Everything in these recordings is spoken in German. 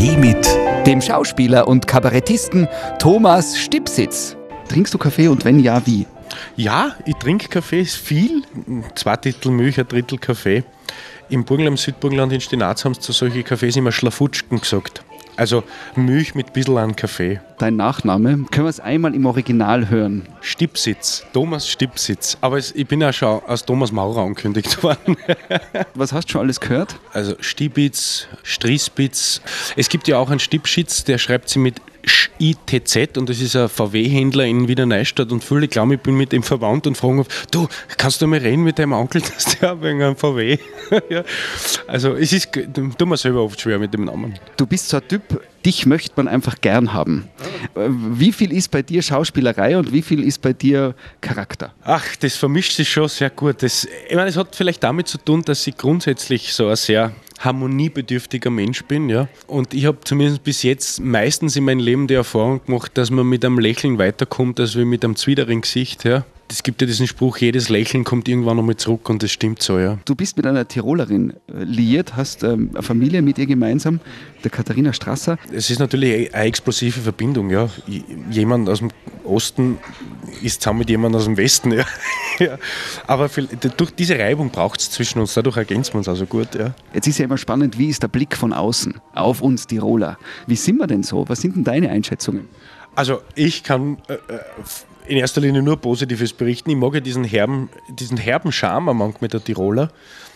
Kaffee mit dem Schauspieler und Kabarettisten Thomas Stipsitz. Trinkst du Kaffee und wenn ja, wie? Ja, ich trinke Kaffee, viel. Zwei Drittel Milch, ein Drittel Kaffee. Im Burgenland, im Südburgenland in Stinaz haben sie zu solchen Kaffees immer Schlafutschken gesagt. Also Milch mit ein bisschen an Kaffee. Dein Nachname, können wir es einmal im Original hören? Stipsitz, Thomas Stipsitz. Aber es, ich bin ja schon als Thomas Maurer angekündigt worden. Was hast du schon alles gehört? Also Stibitz, Striespitz. Es gibt ja auch einen Stipschitz, der schreibt sie mit ITZ und das ist ein VW-Händler in Wiener Neustadt und viele glauben, ich bin mit ihm verwandt und fragen, du, kannst du mal reden mit deinem Onkel, dass der wegen einem VW. ja. Also es ist, tut mir selber oft schwer mit dem Namen. Du bist so ein Typ, dich möchte man einfach gern haben. Wie viel ist bei dir Schauspielerei und wie viel ist bei dir Charakter? Ach, das vermischt sich schon sehr gut. Das, ich meine, es hat vielleicht damit zu tun, dass ich grundsätzlich so ein sehr harmoniebedürftiger Mensch bin. Ja. Und ich habe zumindest bis jetzt meistens in meinem Leben die Erfahrung gemacht, dass man mit einem Lächeln weiterkommt, als wie mit einem zwiederen Gesicht. Ja. Es gibt ja diesen Spruch, jedes Lächeln kommt irgendwann nochmal zurück und das stimmt so, ja. Du bist mit einer Tirolerin äh, liiert, hast ähm, eine Familie mit ihr gemeinsam, der Katharina Strasser. Es ist natürlich eine explosive Verbindung, ja. Jemand aus dem Osten ist zusammen mit jemandem aus dem Westen, ja. ja. Aber für, durch diese Reibung braucht es zwischen uns, dadurch ergänzen wir uns also gut, ja. Jetzt ist ja immer spannend, wie ist der Blick von außen auf uns Tiroler? Wie sind wir denn so? Was sind denn deine Einschätzungen? Also ich kann äh, äh in erster Linie nur Positives berichten. Ich mag ja diesen herben, diesen herben Charme manchmal der Tiroler,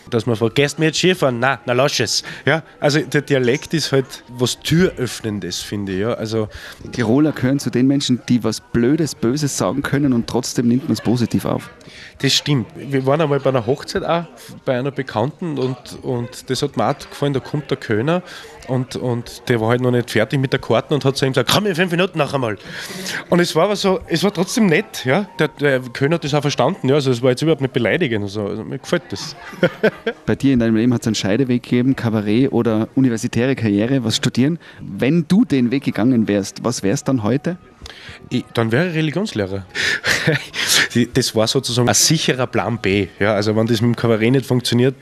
dass man fragt, gehst mir jetzt Skifahren? Nein, na lass es. Ja, also der Dialekt ist halt was Türöffnendes, finde ich. Ja, also die Tiroler gehören zu den Menschen, die was Blödes, Böses sagen können und trotzdem nimmt man es positiv auf. Das stimmt. Wir waren einmal bei einer Hochzeit auch, bei einer Bekannten und, und das hat mir auch gefallen, da kommt der Kölner und, und der war halt noch nicht fertig mit der Karten und hat zu ihm gesagt, komm in fünf Minuten noch einmal. Und es war aber so, es war trotzdem nett, ja. Der, der Kölner hat das auch verstanden, ja. Also es war jetzt überhaupt nicht beleidigend. Also, also mir gefällt das. Bei dir in deinem Leben hat es einen Scheideweg gegeben, Kabarett oder universitäre Karriere, was studieren. Wenn du den Weg gegangen wärst, was wärst dann heute? Ich, dann wäre ich Religionslehrer. das war sozusagen ein sicherer Plan B. Ja, also wenn das mit dem Kabarett nicht funktioniert,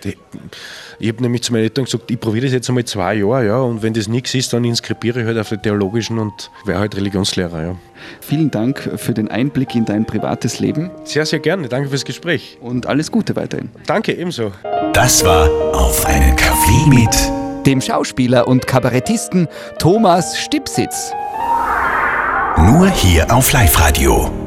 ich habe nämlich zu meinen Eltern gesagt, ich probiere das jetzt einmal zwei Jahre, ja, und wenn das nichts ist, dann inskribiere ich halt auf den theologischen und wäre halt Religionslehrer. Ja. Vielen Dank für den Einblick in dein privates Leben. Sehr, sehr gerne. Danke fürs Gespräch. Und alles Gute weiterhin. Danke, ebenso. Das war Auf einen Kaffee mit dem Schauspieler und Kabarettisten Thomas Stipsitz. Nur hier auf Live-Radio.